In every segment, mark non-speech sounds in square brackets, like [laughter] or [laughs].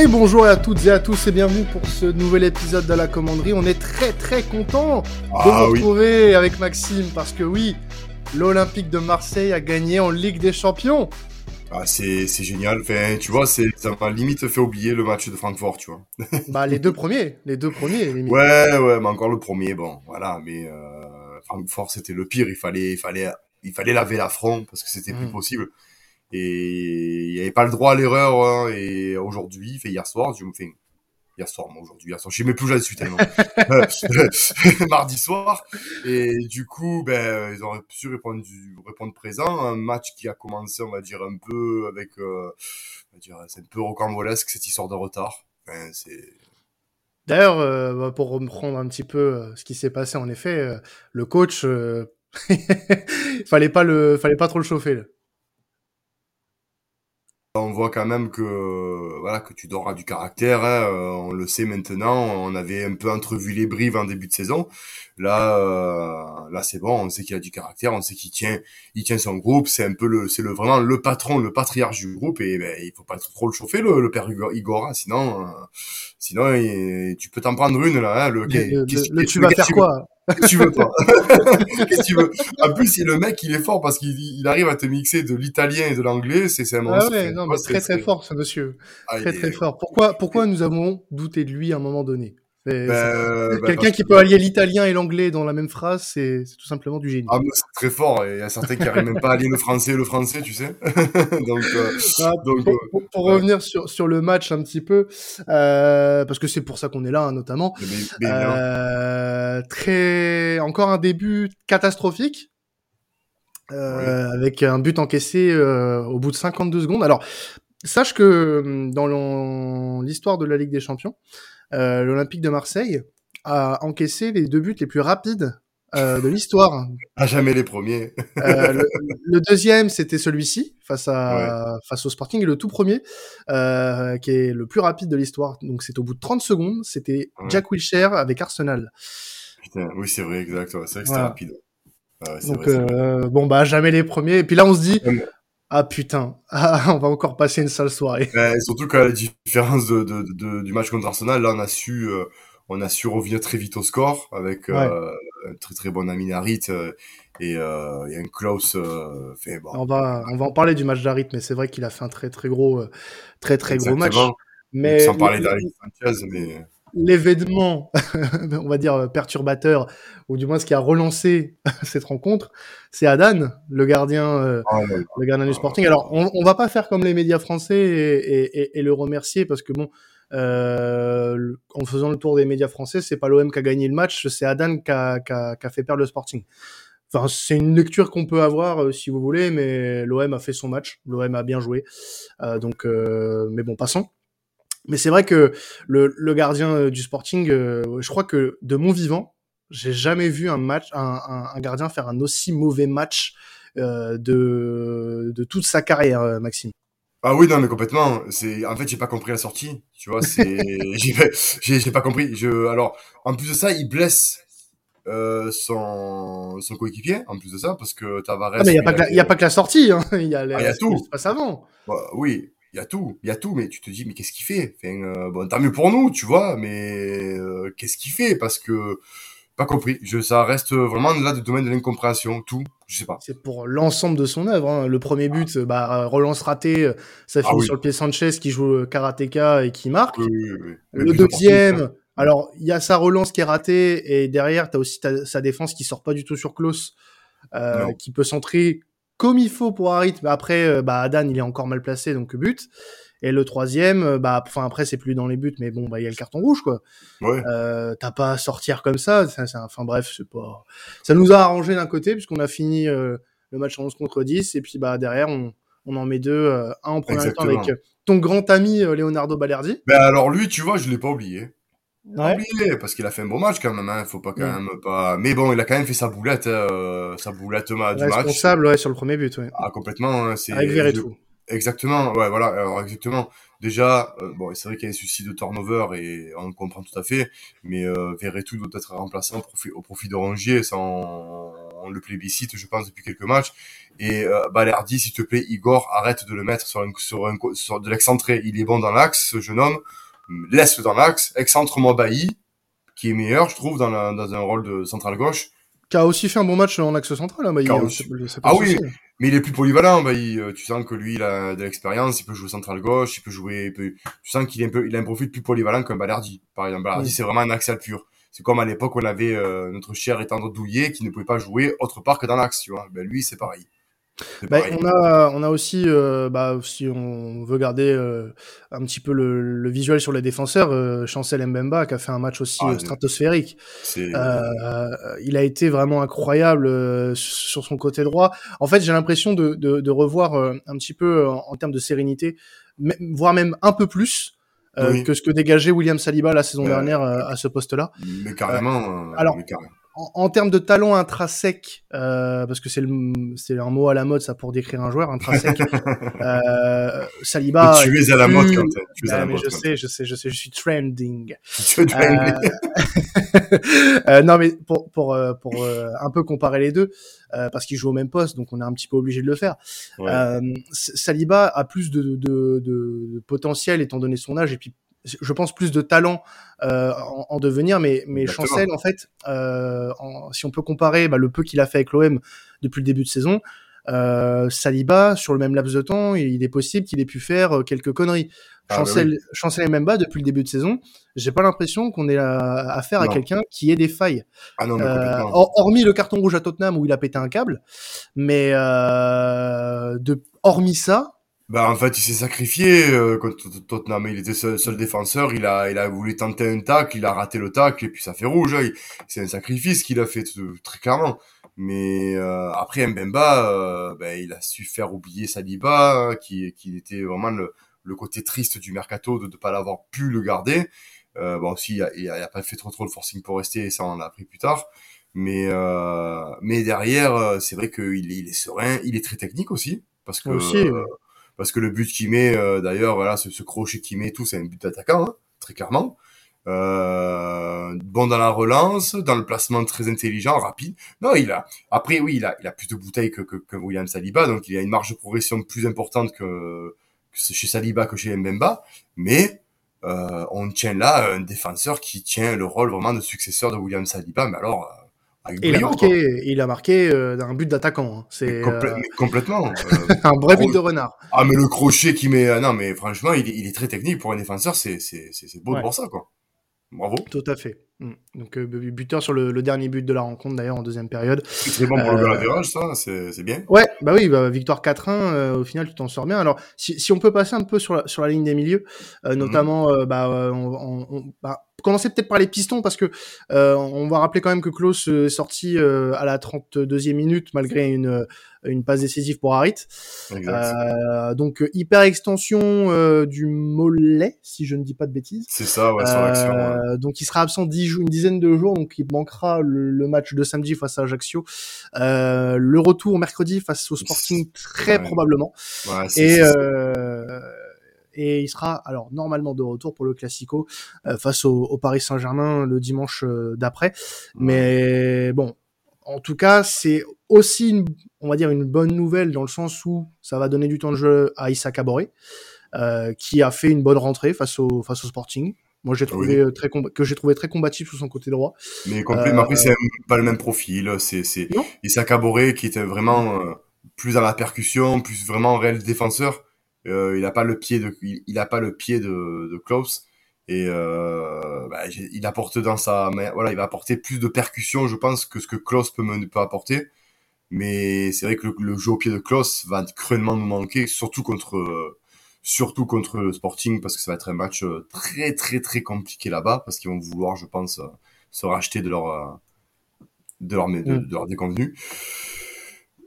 Et bonjour à toutes et à tous et bienvenue pour ce nouvel épisode de la commanderie. On est très très content de Ah vous oui. retrouver avec Maxime parce que oui, l'Olympique de Marseille a gagné en Ligue des Champions. Ah, c'est c'est génial. Enfin, tu vois, c'est ça m'a limite fait oublier le match de Francfort, tu vois. [laughs] Bah les deux premiers, les deux premiers. limite. Ouais, ouais, mais encore le premier, bon, voilà. Mais euh, Francfort, c'était le pire. Il fallait, il fallait, il fallait laver l'affront parce que c'était plus Mm. possible. Et il n'y avait pas le droit à l'erreur. hein. Et aujourd'hui, fait hier soir, je me fais hier soir, moi aujourd'hui, hier soir, je sais même plus où j'en suis tellement. Mardi soir. Et du coup, ben, ils auraient su répondre, répondre présent. Un match qui a commencé, on va dire, un peu avec, euh, on va dire, c'est un peu rocambolesque cette histoire de retard. Enfin, c'est D'ailleurs, euh, bah, pour reprendre un petit peu euh, ce qui s'est passé, en effet, euh, le coach, euh, [laughs] fallait pas le, fallait pas trop le chauffer. Là. On voit quand même que voilà que tu auras du caractère. hein, euh, on le sait maintenant. On avait un peu entrevu les brives en début de saison. Là, euh, là c'est bon. On sait qu'il a du caractère. On sait qu'il tient, il tient son groupe. C'est un peu le, c'est le vraiment le patron, le patriarche du groupe. Et ben, il faut pas trop le chauffer le, le père Igor, hein, sinon, euh, sinon il- tu peux t'en prendre une là. Hein, le, Le, le- tu vas faire quoi? Tu veux toi [laughs] Qu'est-ce que tu veux? En plus, il- le mec, il est fort parce qu'il il arrive à te mixer de l'italien et de l'anglais. C'est un Ah monstre. ouais, non, mais c'est- très très fort ce monsieur, Ah, très est- très fort. Pourquoi, pourquoi [laughs] nous avons douté de lui à un moment donné? C'est- euh, ben, Quelqu'un qui peut allier l'italien et l'anglais dans la même phrase, c'est tout simplement du génie. Ah, c'est très fort. Il y a certains qui arrivent même pas à lire le français et le français, tu sais. [laughs] donc, euh, Ah, donc, pour, euh, pour- pour ouais. revenir sur, sur le match un petit peu, euh, parce que c'est pour ça qu'on est là hein, notamment, mais- mais évidemment. euh, très encore un début catastrophique. euh, avec un but encaissé euh, au bout de 52 secondes. Alors, sache que hum, dans l'histoire de la Ligue des Champions, l'Olympique de Marseille a encaissé les deux buts les plus rapides euh, de l'histoire. à jamais les premiers. Euh, le, le deuxième, c'était celui-ci face à face au Sporting, et le tout premier, euh, qui est le plus rapide de l'histoire. Donc c'est au bout de 30 secondes, c'était Ouais. Jack Wilshere avec Arsenal. Putain, oui, c'est vrai, exact. ouais, C'est vrai que c'était Voilà. rapide. Ah Donc vrai, c'est vrai. euh, bon bah jamais les premiers. Et puis là on se dit ah putain, ah, [laughs] on va encore passer une sale soirée. Et surtout qu'à la différence de, de, de- du match contre Arsenal, là, on a su, euh, on a su revenir très vite au score avec euh, un très très bon Aminarit euh, et, euh, et un Klaus. Fait, bon, On va on va en parler du match d'Arit, mais c'est vrai qu'il a fait un très très gros très très gros match. Mais Sans parler Sanchez, mais l'événement, [laughs] on va dire perturbateur, ou du moins ce qui a relancé [laughs] cette rencontre, c'est Adan, le gardien, euh, oh, là. le gardien du Sporting. Alors, on, on va pas faire comme les médias français et, et- et- et le remercier parce que bon, euh, en faisant le tour des médias français, c'est pas l'OM qui a gagné le match, c'est Adan qui a, qui a- qui a fait perdre le Sporting. Enfin, c'est une lecture qu'on peut avoir euh, si vous voulez, mais l'OM a fait son match, l'OM a bien joué, Euh, donc, euh, mais bon, passons. Mais c'est vrai que le, le gardien euh, du Sporting, euh, je crois que de mon vivant, j'ai jamais vu un match, un, un- un gardien faire un aussi mauvais match euh, de, de toute sa carrière, Maxime. Ah oui, non, mais complètement. C'est, en fait, j'ai pas compris la sortie. Tu vois, c'est, [laughs] [laughs] j'ai, pas compris. Je, alors, en plus de ça, il blesse euh, son, son coéquipier. En plus de ça, parce que Tavares. Ah, mais il n'y a, pas que la- y a pas que la sortie, hein. [laughs] il y a, Ah, y a tout. qui se passe avant. Bah, oui, il y a tout, il y a tout, mais tu te dis, mais qu'est-ce qu'il fait? Enfin, euh, Bon, tant mieux pour nous, tu vois, mais euh, qu'est-ce qu'il fait? Parce que pas compris. Je, ça reste vraiment là du domaine de l'incompréhension, tout. Je sais pas. C'est pour l'ensemble de son œuvre. hein. Le premier but, euh, bah, relance ratée, euh, ça finit Ah oui. sur le pied Sanchez qui joue karatéka et qui marque. Oui, oui, oui. Le deuxième, alors il y a sa relance qui est ratée et derrière tu as aussi ta- sa défense qui sort pas du tout sur Klaus, euh, qui peut centrer comme il faut pour Harit, mais après euh, bah Adan il est encore mal placé donc but. Et le troisième, euh, bah enfin après c'est plus dans les buts, mais bon bah il y a le carton rouge quoi. Ouais. Euh, T'as pas à sortir comme ça, enfin bref c'est pas. Ça nous a arrangé d'un côté puisqu'on a fini euh, le match en 11 contre 10 et puis bah derrière on, on en met deux, euh, un en première temps avec ton grand ami Leonardo Balerdi. Ben alors lui, tu vois, je l'ai pas oublié. Ouais. Oublié, parce qu'il a fait un bon match quand même, hein. Faut pas quand Mm. même pas. Mais bon, il a quand même fait sa boulette, euh, sa boulette ma- du match. Responsable ouais, sur le premier but. Ouais. Ah, complètement. hein, c'est Avec Verretou. Exactement, ouais, voilà, alors exactement. Déjà, euh, bon, c'est vrai qu'il y a un souci de turnover et on le comprend tout à fait, mais euh, Verretou doit être remplacé au profit, au profit de Rongier, ça on, on on le plébiscite, je pense, depuis quelques matchs. Et euh, Balerdi, s'il te plaît, Igor, arrête de le mettre sur, un, sur, un, sur de l'excentré. Il est bon dans l'axe, ce jeune homme. Laisse-le dans l'axe. Excentre-moi Bailly, qui est meilleur, je trouve, dans, la, dans un rôle de central gauche. Qui a aussi fait un bon match en axe central, là, Bailly. Hein, aussi- Ah oui, souci. mais il est plus polyvalent. Bailly. Euh, tu sens que lui, il a de l'expérience. Il peut jouer central gauche. Il peut jouer. il peut- Tu sens qu'il est un peu, il a un profil plus polyvalent qu'un Balerdi. Par exemple, Balerdi, Oui. c'est vraiment un axial pur. C'est comme à l'époque on avait euh, notre cher et tendre Douillet qui ne pouvait pas jouer autre part que dans l'axe, tu vois. Ben lui, c'est pareil. Bah, on a, on a aussi, euh, bah, si on veut garder euh, un petit peu le, le visuel sur les défenseurs, euh, Chancel Mbemba qui a fait un match aussi Ah, euh, stratosphérique. Euh, il a été vraiment incroyable euh, sur son côté droit. En fait, j'ai l'impression de, de, de revoir euh, un petit peu en, en termes de sérénité, voire même un peu plus euh, Oui. que ce que dégageait William Saliba la saison dernière euh, à ce poste-là. mais carrément. euh, alors, mais carrément. En, en termes de talent intrinsèque, euh, parce que c'est un mot à la mode ça pour décrire un joueur intrinsèque. [laughs] euh, Saliba. Mais tu es à la mode, plus- Quentin. Tu es à la mode. je sais, je sais, je sais, je suis trending. [laughs] Es Euh, [laughs] euh, non, mais pour pour euh, pour euh, un peu comparer les deux, euh, parce qu'ils jouent au même poste, donc on est un petit peu obligé de le faire. Ouais. Euh, Saliba a plus de, de, de, de potentiel étant donné son âge et puis je pense plus de talent euh, en, en devenir, mais mais Exactement. Chancel en fait, euh, en- si on peut comparer bah, le peu qu'il a fait avec l'OM depuis le début de saison. Euh, Saliba, sur le même laps de temps, il est possible qu'il ait pu faire quelques conneries. Ah, bah Chancel, Chancel et Memba, depuis le début de saison, j'ai pas l'impression qu'on ait affaire à quelqu'un qui ait des failles. Ah non, Euh, hormis le carton rouge à Tottenham où il a pété un câble, mais de, hormis ça, Bah en fait il s'est sacrifié euh, contre Tot- Tottenham, il était seul, seul défenseur, il a il a voulu tenter un tacle, il a raté le tacle et puis ça fait rouge. hein. C'est un sacrifice qu'il a fait tout- très clairement. Mais euh, après Mbemba, euh, ben, il a su faire oublier Saliba, hein, qui qui était vraiment le, le côté triste du mercato de ne pas l'avoir pu le garder. Euh, bon aussi il a, il a, pas fait trop trop le forcing pour rester, et ça on l'a appris plus tard. Mais euh, mais derrière euh, c'est vrai qu'il il est serein, il est très technique aussi parce que Aussi, euh. Parce que le but qu'il met, euh, d'ailleurs, voilà, ce, ce crochet qu'il met, tout, c'est un but d'attaquant, hein, très clairement. Euh, bon dans la relance, dans le placement très intelligent, rapide. Non, il a. Après, oui, il a, il a plus de bouteilles que, que, que William Saliba, donc il a une marge de progression plus importante que, que chez Saliba que chez Mbemba. Mais euh, on tient là un défenseur qui tient le rôle vraiment de successeur de William Saliba, mais alors avec il a marqué, il a marqué euh, un but d'attaquant. hein. C'est Complè- euh, complètement. Euh, [laughs] un vrai but gros- de renard. Ah mais le crochet qui met ah, non mais franchement il est, il est très technique pour un défenseur c'est c'est c'est c'est beau Ouais. de voir ça quoi. Bravo. Tout à fait. Mm. Donc euh, buteur sur le, le dernier but de la rencontre d'ailleurs en deuxième période. C'est bon pour le Euh, goal average ça c'est bien. Ouais, bah oui, bah, victoire 4-1, euh, au final tu t'en sors bien. Alors si, si on peut passer un peu sur la, sur la ligne des milieux, euh, notamment euh, bah, on, on- on- bah, commencer peut-être par les pistons parce que on va rappeler quand même que Klaus est sorti à la 32e minute malgré une, une passe décisive pour Harit. Donc hyper extension du mollet, si je ne dis pas de bêtises. C'est ça ouais sur l'action. ouais. Donc il sera absent 10 jours, une dizaine de jours, donc il manquera le, le match de samedi face à Ajaccio, euh, le retour mercredi face au Sporting très Ouais. probablement, Ouais, et euh, et il sera alors normalement de retour pour le Classico euh, face au, au Paris Saint-Germain le dimanche d'après, mais bon. En tout cas, c'est aussi, une, on va dire, une bonne nouvelle dans le sens où ça va donner du temps de jeu à Issa Kaboré, euh, qui a fait une bonne rentrée face au, face au Sporting. Moi, j'ai trouvé euh, très que j'ai trouvé très combatif sur son côté droit. Mais complet, mais après c'est pas le même profil, c'est c'est Non. Issa Caboret qui était vraiment euh, plus dans la percussion, plus vraiment réel défenseur. Euh, il a pas le pied de il, il a pas le pied de de Klaus et euh, bah, il apporte dans sa mais voilà, il va apporter plus de percussion je pense que ce que Klaus peut me peut apporter. Mais c'est vrai que le, le jeu au pied de Klaus va cruellement nous manquer surtout contre euh, surtout contre le Sporting parce que ça va être un match euh, très très très compliqué là-bas parce qu'ils vont vouloir je pense euh, se racheter de leur euh, de leur de, Mm. de leur déconvenu.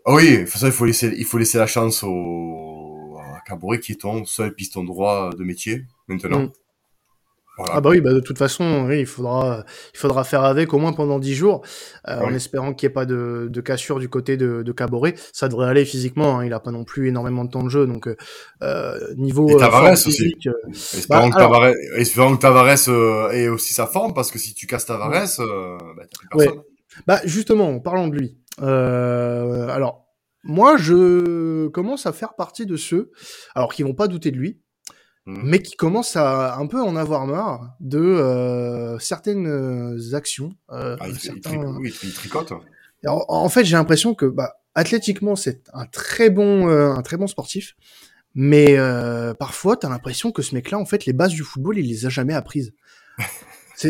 Ah oui, il faut laisser il faut laisser la chance au à Caboret qui est ton seul piston droit de métier maintenant. Mm. Voilà. Ah bah oui, bah de toute façon, oui, il faudra, il faudra faire avec au moins pendant 10 jours, euh, en Ouais. espérant qu'il n'y ait pas de, de cassure du côté de, de Caboret. Ça devrait aller physiquement, hein, il a pas non plus énormément de temps de jeu, donc euh, euh, niveau Et Tavares aussi. euh, Espérons, bah, que Tavares, espérons que Tavares euh, ait aussi sa forme parce que si tu casses Tavares, bah, t'as plus personne. Bah justement, en parlant de lui, alors, moi, je commence à faire partie de ceux, alors qui vont pas douter de lui, Mhm. mais qui commencent à un peu en avoir marre de euh, certaines actions. euh, Ah, il, tri- il certains- tri- oui, il tricote. En, fait, j'ai l'impression que bah, athlétiquement, c'est un très bon, euh, un très bon sportif, mais euh, parfois, t'as l'impression que ce mec-là, en fait, les bases du football, il les a jamais apprises. [laughs]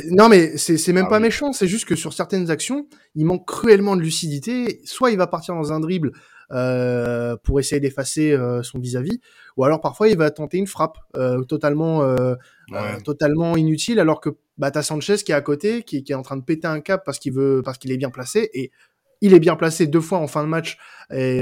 Non, mais c'est c'est même Ah pas oui. méchant, c'est juste que sur certaines actions, il manque cruellement de lucidité. Soit il va partir dans un dribble euh, pour essayer d'effacer euh, son vis-à-vis, ou alors parfois il va tenter une frappe euh, totalement, Ouais. totalement inutile, alors que bah, t'as Sanchez qui est à côté, qui, qui est en train de péter un cap parce qu'il veut, parce qu'il est bien placé, et il est bien placé deux fois en fin de match, et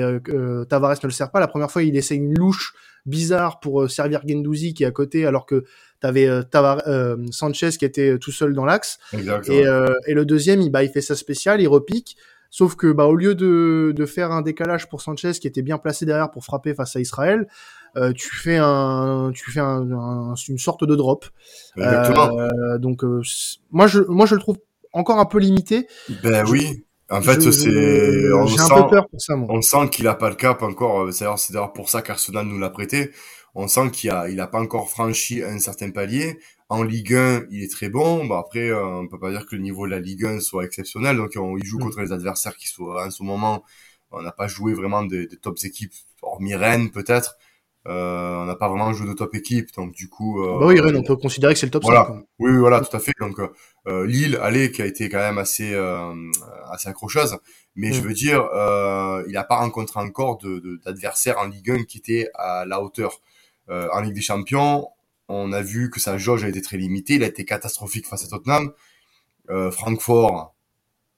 Tavares ne le sert pas. La première fois, il essaie une louche bizarre pour servir Gendouzi qui est à côté, alors que t'avais euh, euh, Sanchez qui était tout seul dans l'axe. Et, euh, et le deuxième, il, bah, il fait sa spéciale, il repique. Sauf que, bah, au lieu de, de faire un décalage pour Sanchez qui était bien placé derrière pour frapper face à Israël, euh, tu fais un, tu fais un, un- une sorte de drop. Euh, donc, euh, moi, je, moi, je le trouve encore un peu limité. ben je- oui. En fait, c'est. On un sent, peu peur pour ça, moi. on sent qu'il a pas le cap encore. C'est d'ailleurs c'est d'ailleurs pour ça qu'Arsenal nous l'a prêté. On sent qu'il a, il a pas encore franchi un certain palier. En Ligue 1, il est très bon. Bah après, euh, on peut pas dire que le niveau de la Ligue 1 soit exceptionnel. Donc, on, il joue Mm. contre les adversaires qui sont en ce moment. On n'a pas joué vraiment des, des tops équipes, hormis Rennes peut-être. Euh, on n'a pas vraiment joué de top équipes. Donc, du coup. euh, Bah oui, Rennes, on peut considérer que c'est le top voilà. 5. quoi. Oui, oui, voilà, tout à fait. Donc, euh, Lille, allez, qui a été quand même assez, euh, assez accrocheuse. Mais Mm. je veux dire, euh, il n'a pas rencontré encore de, de- d'adversaires en Ligue 1 qui étaient à la hauteur. Euh, en Ligue des Champions, on a vu que sa jauge a été très limitée. Il a été catastrophique face à Tottenham. Euh, Francfort,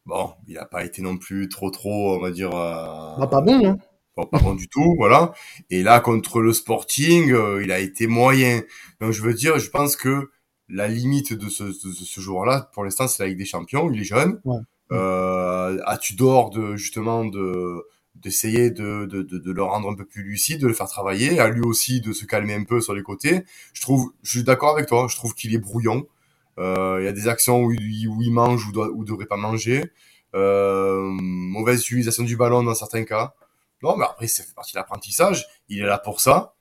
bon, il n'a pas été non plus trop, trop, on va dire. euh, Bah, pas bon, hein. Bon, pas bon du tout, voilà. Et là, contre le Sporting, euh, il a été moyen. Donc, je veux dire, je pense que la limite de ce, de ce joueur-là, pour l'instant, c'est la Ligue des Champions. Il est jeune. Ouais. Euh, as-tu d'or de justement de d'essayer de, de, de, de le rendre un peu plus lucide, de le faire travailler, à lui aussi de se calmer un peu sur les côtés. Je trouve, je suis d'accord avec toi. Je trouve qu'il est brouillon. Euh, Il y a des actions où il, où il mange ou doit ou devrait pas manger. Euh, mauvaise utilisation du ballon dans certains cas. Non, mais après, ça fait partie de l'apprentissage. Il est là pour ça.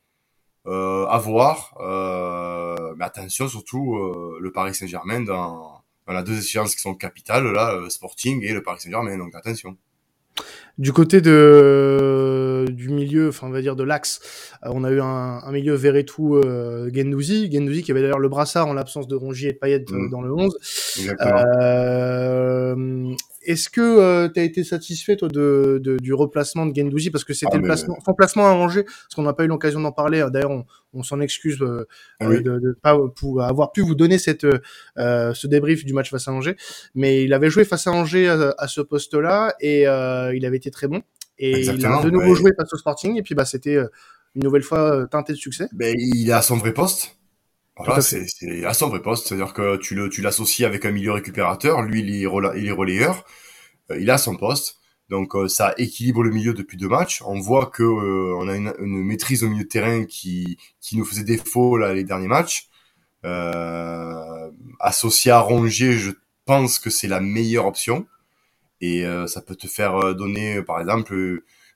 Euh, à voir. Euh, mais attention, surtout, euh, le Paris Saint-Germain dans, dans la deux échéances qui sont capitales, là, euh, Sporting et le Paris Saint-Germain. Donc, attention. Du côté de du milieu, enfin on va dire de l'axe, euh, on a eu un, un milieu Verretou euh, Gendouzi, Gendouzi qui avait d'ailleurs le brassard en l'absence de Rongier et Payet euh, Mm. dans le 11. Exactement. Euh, Est-ce que tu as été satisfait toi de, de- du replacement de Gendouzi? Parce que c'était Ah, le placement, son placement à Angers, parce qu'on n'a pas eu l'occasion d'en parler. D'ailleurs, on, on s'en excuse euh, Ah oui. de ne pas pour avoir pu vous donner cette euh, ce débrief du match face à Angers, mais il avait joué face à Angers à, à ce poste-là et euh, il avait été très bon. Et il Exactement, a de nouveau ouais. joué face au Sporting et puis bah c'était euh, une nouvelle fois euh, teinté de succès. Ben, il est à son vrai poste. Voilà, c'est, à son vrai poste. C'est-à-dire que tu le, tu l'associes avec un milieu récupérateur. Lui, il est, rela- il est relayeur. Euh, il a son poste. Donc, ça équilibre le milieu depuis deux matchs. On voit que euh, on a une, une maîtrise au milieu de terrain qui, qui nous faisait défaut là les derniers matchs. Euh, associé à Rongier, je pense que c'est la meilleure option. Et euh, ça peut te faire euh, donner, euh, par exemple,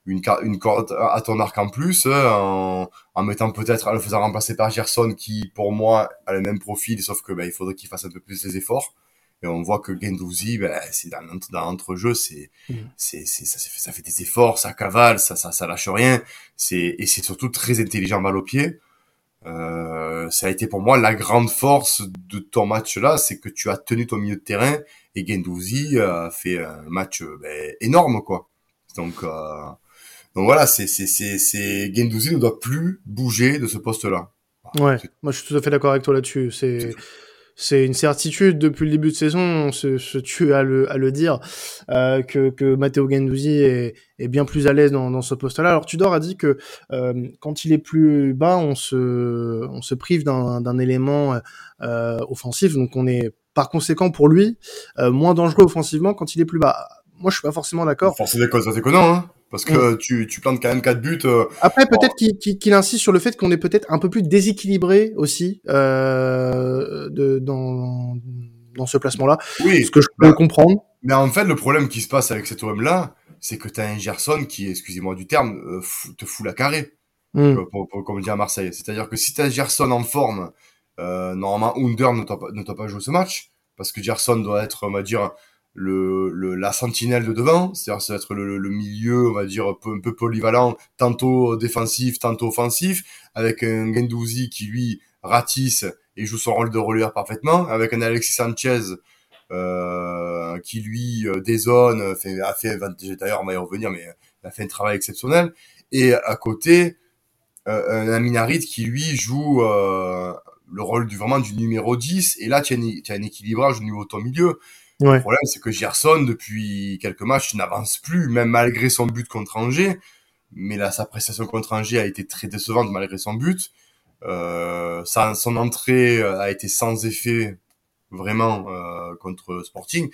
une, une corde à ton arc en plus, en, en mettant peut-être, en le faisant remplacer par Gerson, qui pour moi a le même profil, sauf que ben, il faudrait qu'il fasse un peu plus les efforts. Et on voit que Gendouzi, ben, c'est dans, dans l'entrejeu, c'est, Mhm. c'est, c'est, ça, fait, ça fait des efforts, ça cavale, ça, ça, ça lâche rien. C'est, et c'est surtout très intelligent balle au pied. Euh, ça a été pour moi la grande force de ton match-là, c'est que tu as tenu ton milieu de terrain et Gendouzi a fait un match euh, ben, énorme, quoi. Donc, euh, donc voilà, c'est, c'est, c'est, c'est, Gendouzi ne doit plus bouger de ce poste-là. Ouais, moi je suis tout à fait d'accord avec toi là-dessus. C'est c'est une certitude depuis le début de saison, on se, tue à le, dire, euh, que, Matteo Gendouzi est, bien plus à l'aise dans, ce poste-là. Alors Tudor a dit que euh, quand il est plus bas, on se, prive d'un élément euh, offensif, donc on est par conséquent pour lui euh, moins dangereux offensivement quand il est plus bas. Moi je suis pas forcément d'accord. Causes, c'est déconnant, hein. Parce que tu, tu plantes quand même 4 buts. euh, Après, peut-être qu'il insiste sur le fait qu'on est peut-être un peu plus déséquilibré aussi euh, de, dans, dans ce placement-là. oui, Ce que je peux bah, comprendre. Mais en fait, le problème qui se passe avec cet OM-là, c'est que tu as un Gerson qui, excusez-moi du terme, euh, te fout la carré, Mm. pour, pour- comme on dit à Marseille. C'est-à-dire que si tu as Gerson en forme, normalement, Under ne doit, pas, pas jouer ce match, parce que Gerson doit être, on va dire, le, le, la sentinelle de devant, c'est-à-dire ça va être le, le milieu, on va dire, un peu, un polyvalent, tantôt défensif, tantôt offensif, avec un Gendouzi qui, lui, ratisse et joue son rôle de relayeur parfaitement, avec un Alexis Sanchez euh, qui lui euh, dézone, fait, a fait, d'ailleurs on va y revenir, mais il a fait un travail exceptionnel. Et à côté, euh, un Aminarit qui lui joue euh, le rôle du vraiment du numéro 10. Et là, tu as, as un équilibrage au niveau de ton milieu. Ouais. Le problème, c'est que Gerson, depuis quelques matchs, n'avance plus, même malgré son but contre Angers. Mais là, sa prestation contre Angers a été très décevante malgré son but. Euh, sa- son entrée euh, a été sans effet vraiment euh, contre Sporting.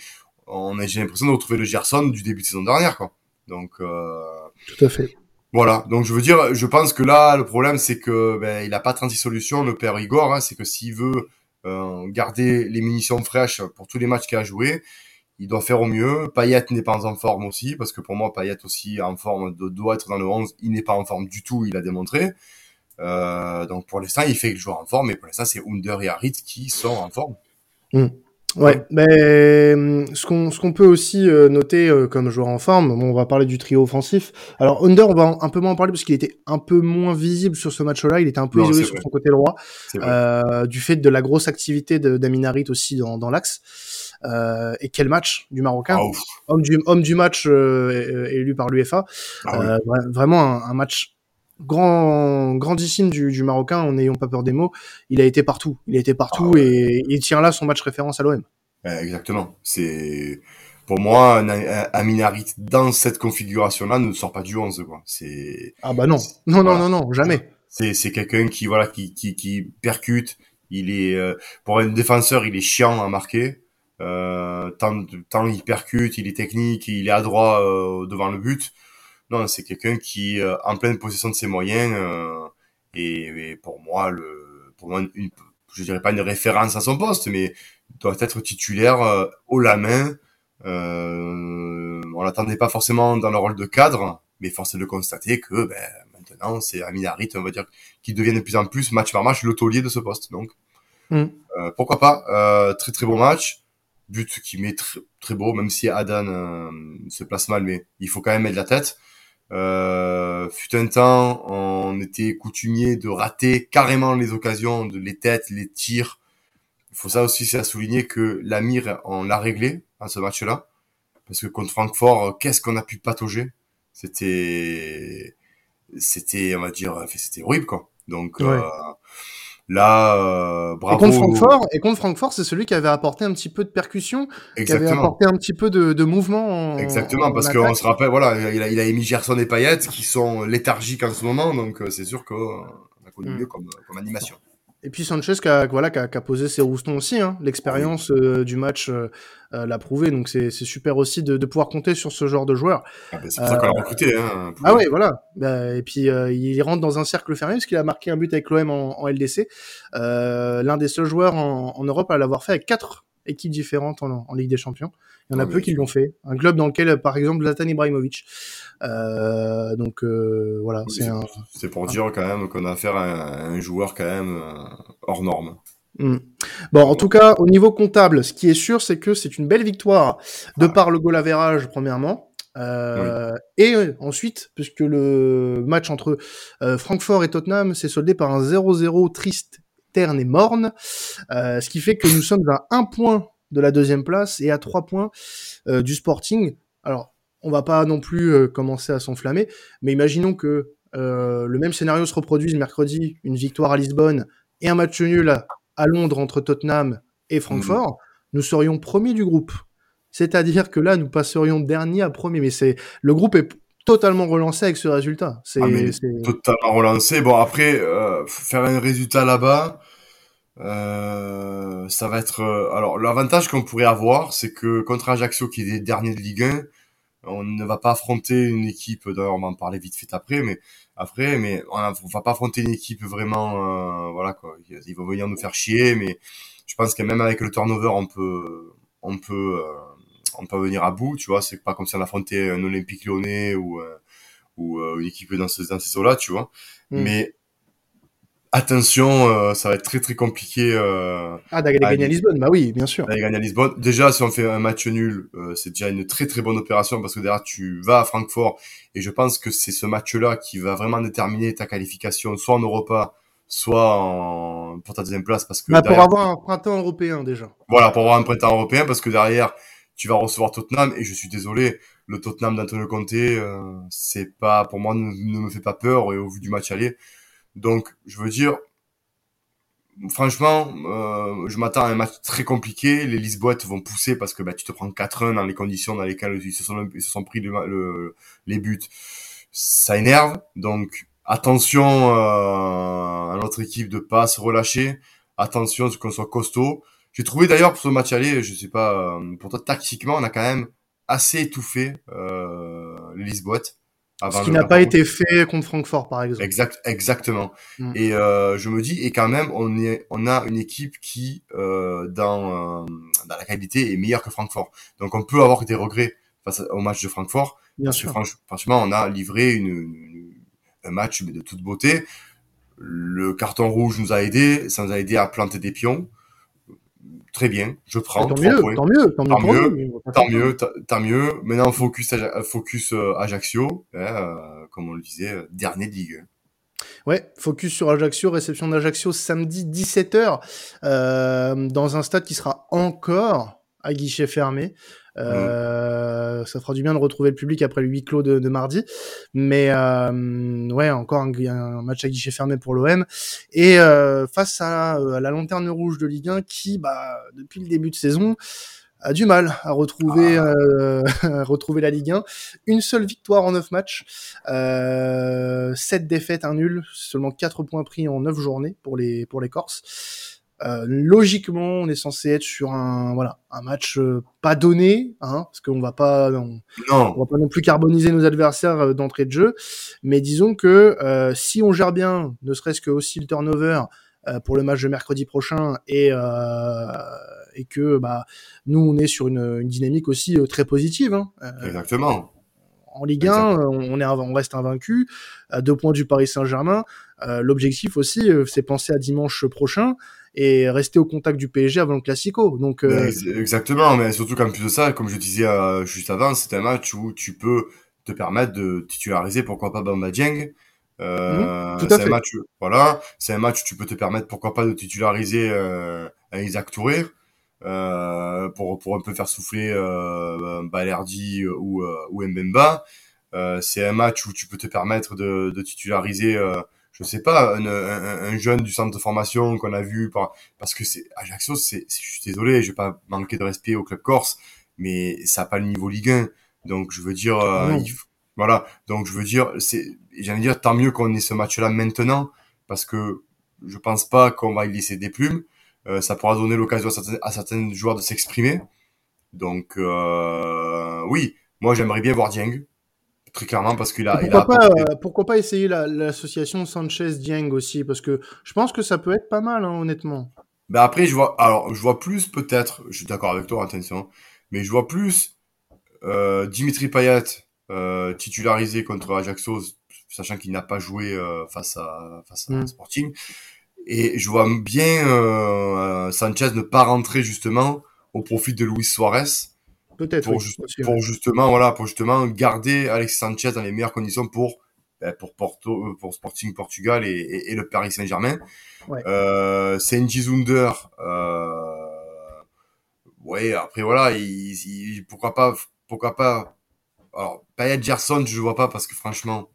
On a j'ai l'impression de retrouver le Gerson du début de saison dernière, quoi. Donc euh, Tout à fait. voilà. Donc je veux dire, je pense que là, le problème, c'est que ben, il a pas 36 solutions, le père Igor. Hein, c'est que s'il veut garder les munitions fraîches pour tous les matchs qu'il a joué, il doit faire au mieux. Payet n'est pas en forme aussi, parce que pour moi, Payet aussi en forme doit être dans le 11. Il n'est pas en forme du tout, il a démontré. Euh, donc pour l'instant, il fait le joueur en forme, mais pour l'instant, c'est Under et Harit qui sont en forme. Ouais, mais hum, ce qu'on ce qu'on peut aussi euh, noter euh, comme joueur en forme, bon, on va parler du trio offensif. Alors Under, on va un peu moins en parler parce qu'il était un peu moins visible sur ce match-là. Il était un peu Non, isolé sur vrai. son côté droit, euh, du fait de la grosse activité de- d'Aminarit aussi dans, dans l'axe. Euh, et quel match du Marocain, ouf. homme du homme du match euh, élu par l'UEFA. Ah oui. Euh, vra- vraiment un, un match grand grandissime du, du Marocain. En n'ayant pas peur des mots, il a été partout. Il a été partout Ah ouais. et il tient là son match référence à l'OM. Exactement. C'est pour moi un, un, un Minarit dans cette configuration-là ne sort pas du 11 quoi. C'est Ah bah non, non, non, non, non, jamais. c'est c'est quelqu'un qui voilà qui qui qui percute. Il est euh, pour un défenseur, il est chiant à marquer. Euh, tant tant il percute, il est technique, il est adroit euh, devant le but. Non, c'est quelqu'un qui euh, en pleine possession de ses moyens euh, et, et pour moi le pour moi une, je dirais pas une référence à son poste, mais doit être titulaire euh, haut la main. Euh, on l'attendait pas forcément dans le rôle de cadre, mais force est de constater que ben, maintenant c'est Amin Harit, on va dire, qui devient de plus en plus match par match l'autorier de ce poste. Donc Mm. euh, pourquoi pas euh, Très très beau match, but qui met tr- très beau, même si Adan se place mal, mais il faut quand même mettre la tête. Euh, fut un temps, on était coutumier de rater carrément les occasions, de les têtes, les tirs. Il faut ça aussi, c'est à souligner que l'Amir, on l'a réglé à ce match-là. Parce que contre Francfort, qu'est-ce qu'on a pu patauger? C'était, c'était, on va dire, c'était horrible, quoi. Donc, Ouais. euh, là, euh, Et bravo. contre Francfort, et contre Francfort, c'est celui qui avait apporté un petit peu de percussion, qui avait Exactement. apporté un petit peu de, de mouvement. En, Exactement, en parce qu'on se rappelle, voilà, il a, il a émis Gerson et Payet qui sont léthargiques en ce moment, donc euh, c'est sûr qu'on a connu Mm. mieux comme, comme animation. Et puis Sanchez qui a, voilà, qui a, qui a posé ses roustons aussi. Hein. L'expérience euh, du match euh, euh, l'a prouvé, donc c'est super aussi de, de pouvoir compter sur ce genre de joueur. Ah ben, c'est pour ça qu'on l'a recruté. Hein, Ah ouais, voilà. Bah, et puis euh, il rentre dans un cercle fermé parce qu'il a marqué un but avec l'OM en, en LDC. Euh, L'un des seuls joueurs en, en Europe à l'avoir fait avec quatre équipes différentes en, en Ligue des Champions. Il y en a Ah peu oui. qui l'ont fait. Un club dans lequel, par exemple, Zlatan Ibrahimovic. Euh, donc euh, voilà, Oui, c'est un. Pour dire quand même qu'on a affaire à un, à joueur quand même euh, hors norme. Hmm. Bon, en tout cas, au niveau comptable, ce qui est sûr, c'est que c'est une belle victoire de Ah. par le goal average, premièrement. Euh, Et ensuite, puisque le match entre euh, Francfort et Tottenham s'est soldé par un 0-0 triste, terne et morne, euh, ce qui fait que nous sommes à un point de la deuxième place et à trois points euh, du Sporting. Alors, on va pas non plus euh, commencer à s'enflammer, mais imaginons que euh, le même scénario se reproduise mercredi, une victoire à Lisbonne et un match nul à, Londres entre Tottenham et Francfort, nous serions premiers du groupe. C'est-à-dire que là, nous passerions dernier à premier. Mais c'est le groupe est totalement relancé avec ce résultat. C'est Ah, Totalement relancé. Bon après, euh, faire un résultat là-bas, euh, ça va être. euh, alors l'avantage qu'on pourrait avoir, c'est que contre Ajaccio qui est dernier de Ligue 1, on ne va pas affronter une équipe. D'ailleurs, on va en parler vite fait après, mais après, mais on, a- on va pas affronter une équipe vraiment. euh, voilà quoi. Ils vont venir nous faire chier, mais je pense que même avec le turnover, on peut, on peut, euh, on peut venir à bout, tu vois. C'est pas comme si on affrontait un Olympique Lyonnais ou ou une équipe dans ce dans ces eaux-là, tu vois. Mm. Mais attention, euh, ça va être très très compliqué. Euh, ah, d'aller gagner à Lisbonne, bah oui, bien sûr. D'aller gagner à Lisbonne. Déjà, si on fait un match nul, euh, c'est déjà une très très bonne opération parce que derrière tu vas à Francfort et je pense que c'est ce match-là qui va vraiment déterminer ta qualification, soit en Europa, soit en... pour ta deuxième place parce que. Bah, pour avoir un printemps européen déjà. Voilà, pour avoir un printemps européen parce que derrière tu vas recevoir Tottenham et je suis désolé, le Tottenham d'Antonio Conte, euh, c'est pas pour moi ne, me fait pas peur et au vu du match aller donc, je veux dire, franchement, euh, je m'attends à un match très compliqué. Les Lisboètes vont pousser parce que bah, tu te prends 4-1 dans les conditions dans lesquelles ils se sont, ils se sont pris le, les buts. Ça énerve. Donc, attention euh, à notre équipe de pas se relâcher. Attention à ce qu'on soit costaud. J'ai trouvé d'ailleurs pour ce match aller, je sais pas, euh, pour toi, tactiquement, on a quand même assez étouffé euh, les Lisboètes. Ce qui n'a pas été fait contre Francfort, par exemple. Exact, exactement. Mm. Et euh, je me dis, et quand même, on est, on a une équipe qui, euh, dans, euh, dans la qualité, est meilleure que Francfort. Donc, on peut avoir des regrets face au match de Francfort. Bien sûr. franchement, on a livré une, un match de toute beauté. Le carton rouge nous a aidé, ça nous a aidé à planter des pions très bien, je prends. Tant mieux, tant mieux, tant, mieux, tant mieux, tant mieux. Maintenant, focus, focus euh, Ajaccio, hein, euh, comme on le disait, euh, dernier de Ligue. Ouais, focus sur Ajaccio, réception d'Ajaccio samedi 17h, euh, dans un stade qui sera encore à guichet fermé. Euh, Ça fera du bien de retrouver le public après le huis clos de, de mardi. Mais euh, ouais, encore un, un, match à guichet fermé pour l'OM. Et euh, face à, à, la lanterne rouge de Ligue 1 qui, bah, depuis le début de saison, a du mal à retrouver, ah. euh, [laughs] retrouver la Ligue 1. Une seule victoire en 9 matchs, euh, 7 défaites, un nul, seulement 4 points pris en 9 journées pour les, pour les Corses. Euh, logiquement, on est censé être sur un voilà un match euh, pas donné, hein, parce qu'on va pas on, non. on va pas non plus carboniser nos adversaires euh, d'entrée de jeu, mais disons que euh, si on gère bien, ne serait-ce que aussi le turnover pour le match de mercredi prochain et et que bah nous on est sur une, une dynamique aussi très positive. Hein, Exactement. En Ligue 1, on, est on reste invaincu à deux points du Paris Saint-Germain. L'objectif aussi, c'est penser à dimanche prochain et rester au contact du PSG avant le Classico. Donc euh... exactement, mais surtout qu'en plus de ça, comme je disais euh, juste avant, c'est un match où tu peux te permettre de titulariser pourquoi pas Bamba Dieng. Euh, mmh, c'est un match, voilà, c'est un match où tu peux te permettre pourquoi pas de titulariser euh, un Isaac Touré euh, pour pour un peu faire souffler euh, Balerdi ou ou Mbemba. Euh, c'est un match où tu peux te permettre de, de titulariser je sais pas, un, un, un, jeune du centre de formation qu'on a vu par, parce que c'est Ajaccio, c'est, je suis désolé, je vais pas manquer de respect au club corse, mais ça n'a pas le niveau Ligue 1. Donc je veux dire, euh, voilà. Donc je veux dire, c'est, j'allais dire tant mieux qu'on ait ce match-là maintenant, parce que je pense pas qu'on va y laisser des plumes. Euh, ça pourra donner l'occasion à certains, à certains joueurs de s'exprimer. Donc euh, oui, moi j'aimerais bien voir Dieng. Très clairement, parce qu'il a. Pourquoi, pas, euh, pourquoi pas essayer l'association Sanchez-Dieng aussi Parce que je pense que ça peut être pas mal, hein, honnêtement. Ben après, je vois, alors, je vois plus peut-être, je suis d'accord avec toi, attention, mais je vois plus euh, Dimitri Payet euh, titularisé contre Ajaxo, sachant qu'il n'a pas joué euh, face à, face à mm. Sporting. Et je vois bien Sanchez ne pas rentrer justement au profit de Luis Suarez Peut-être. Pour, pour justement, voilà, pour justement garder Alex Sanchez dans les meilleures conditions pour ben, pour Porto, euh, pour Sporting Portugal et, et, et le Paris Saint-Germain. Ouais. Euh, Zunder. Euh, ouais, après voilà, il, il, pourquoi pas, pourquoi pas. Alors Payet Gerson, je vois pas parce que franchement,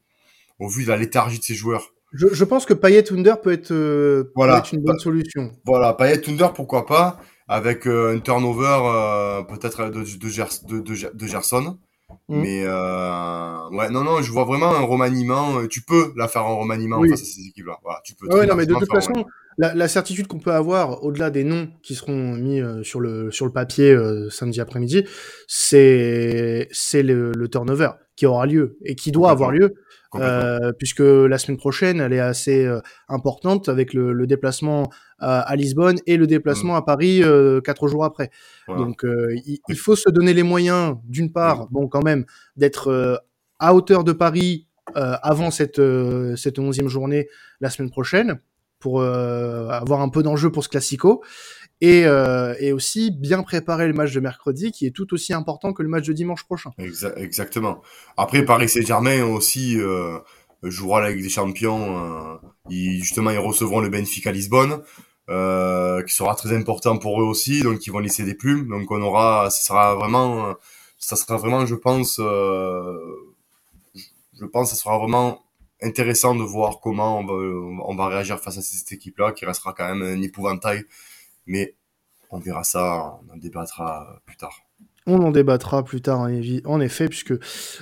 au vu de la léthargie de ces joueurs. Je, je pense que Payet Under peut être, euh, voilà, peut être une bonne solution. Voilà, Payet Under, pourquoi pas avec euh, un turnover euh, peut-être de, de, de, de, Gerson. Mm. Mais euh, ouais, non, non, je vois vraiment un remaniement. Euh, tu peux la faire en remaniement face à ces équipes-là. Voilà, tu peux. Ouais, non, mais de toute façon, la, la, certitude qu'on peut avoir, au-delà des noms qui seront mis euh, sur le sur le papier samedi après-midi, c'est c'est le, le, turnover. Qui aura lieu et qui doit avoir lieu, euh, puisque la semaine prochaine, elle est assez euh, importante avec le, le déplacement à, à, Lisbonne et le déplacement mm. à Paris euh, quatre jours après. Donc, il, il, faut se donner les moyens, d'une part, bon, quand même, d'être à hauteur de Paris avant cette cette onzième journée la semaine prochaine pour avoir un peu d'enjeu pour ce classico et, euh, et aussi bien préparer le match de mercredi qui est tout aussi important que le match de dimanche prochain. exactement. Après, Paris Saint-Germain aussi euh, jouera la Ligue des Champions. Euh, ils, justement, ils recevront le Benfica Lisbonne, euh, qui sera très important pour eux aussi. Donc, ils vont laisser des plumes. Donc, on aura, ça sera vraiment, ça sera vraiment, je pense, euh, je pense, ça sera vraiment intéressant de voir comment on va, on va réagir face à cette équipe-là, qui restera quand même un épouvantail mais on verra ça, on en débattra plus tard. On en débattra plus tard, en effet, puisque euh,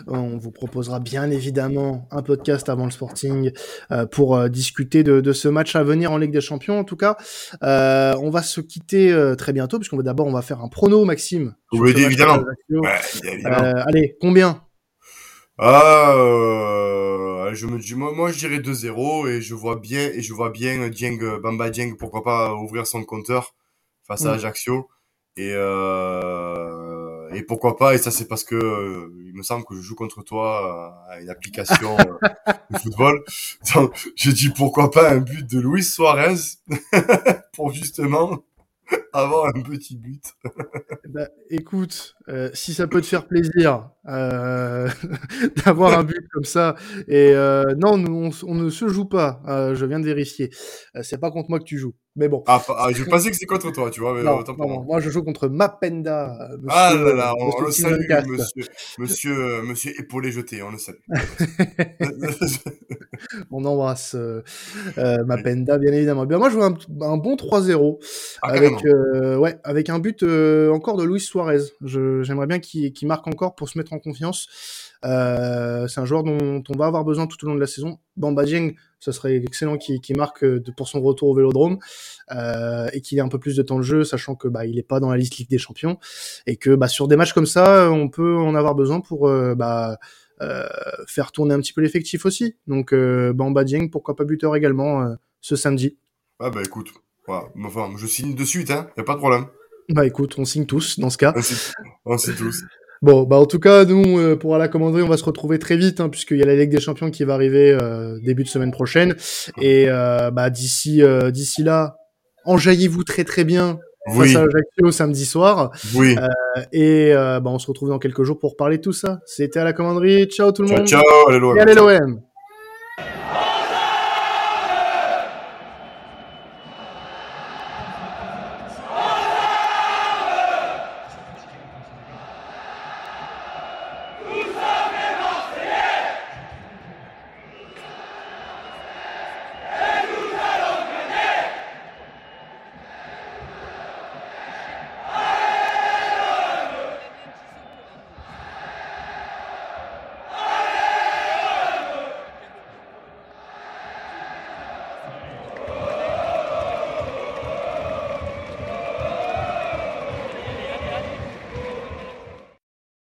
on vous proposera bien évidemment un podcast avant le Sporting euh, pour euh, discuter de, de, ce match à venir en Ligue des Champions. En tout cas, euh, on va se quitter très bientôt, puisqu'on va d'abord on va faire un prono, Maxime. Oui, évidemment. Ouais, évidemment. allez, combien? Ah, je me dis, moi, moi je dirais 2-0 et je vois bien, et je vois bien Dieng, Bamba Dieng, pourquoi pas ouvrir son compteur face à mm. Ajaccio. Et, euh, et pourquoi pas, et ça c'est parce que euh, il me semble que je joue contre toi à une application euh, [laughs] de football. Donc, je dis pourquoi pas un but de Luis Suarez [laughs] pour justement [laughs] avoir un petit but. bah, écoute, euh, si ça peut te faire plaisir euh, [laughs] d'avoir un but comme ça, et euh, non, on, on, ne se joue pas. Je viens de vérifier. C'est pas contre moi que tu joues. Mais bon. Ah, ah je pensais que c'est contre toi, tu vois. Mais non, non, non, moi, je joue contre Mapenda. Monsieur, ah là là, on, le salue, monsieur, monsieur, monsieur épaulé jeté, on le salue. [laughs] on embrasse Mapenda, bien évidemment. Bien, moi, je vois un, un bon 3-0 ah, avec, ouais, avec un but encore de Luis Suarez. J'aimerais bien qu'il marque encore pour se mettre en confiance. Euh, c'est un joueur dont on va avoir besoin tout au long de la saison. Bamba Dieng, ce serait excellent qu'il marque euh, pour son retour au Vélodrome euh, et qu'il ait un peu plus de temps de jeu, sachant que bah, il est pas dans la liste Ligue des Champions et que bah, sur des matchs comme ça, on peut en avoir besoin pour euh, bah, euh, faire tourner un petit peu l'effectif aussi. Donc euh, Bamba Dieng, pourquoi pas buteur également ce samedi. Ah bah écoute, voilà. enfin, je signe de suite, hein, y a pas de problème. Bah écoute, on signe tous dans ce cas. On signe, tous. [laughs] Bon, bah en tout cas, nous, euh, pour la commanderie, on va se retrouver très vite, hein, puisqu'il y a la Ligue des Champions qui va arriver euh, début de semaine prochaine. Et euh, bah d'ici euh, d'ici là, enjaillez-vous très très bien oui. face à Ajaccio samedi soir. Oui. Euh, et bah on se retrouve dans quelques jours pour parler de tout ça. C'était à la commanderie. Ciao tout le ciao, monde. Ciao. Allez l'OM.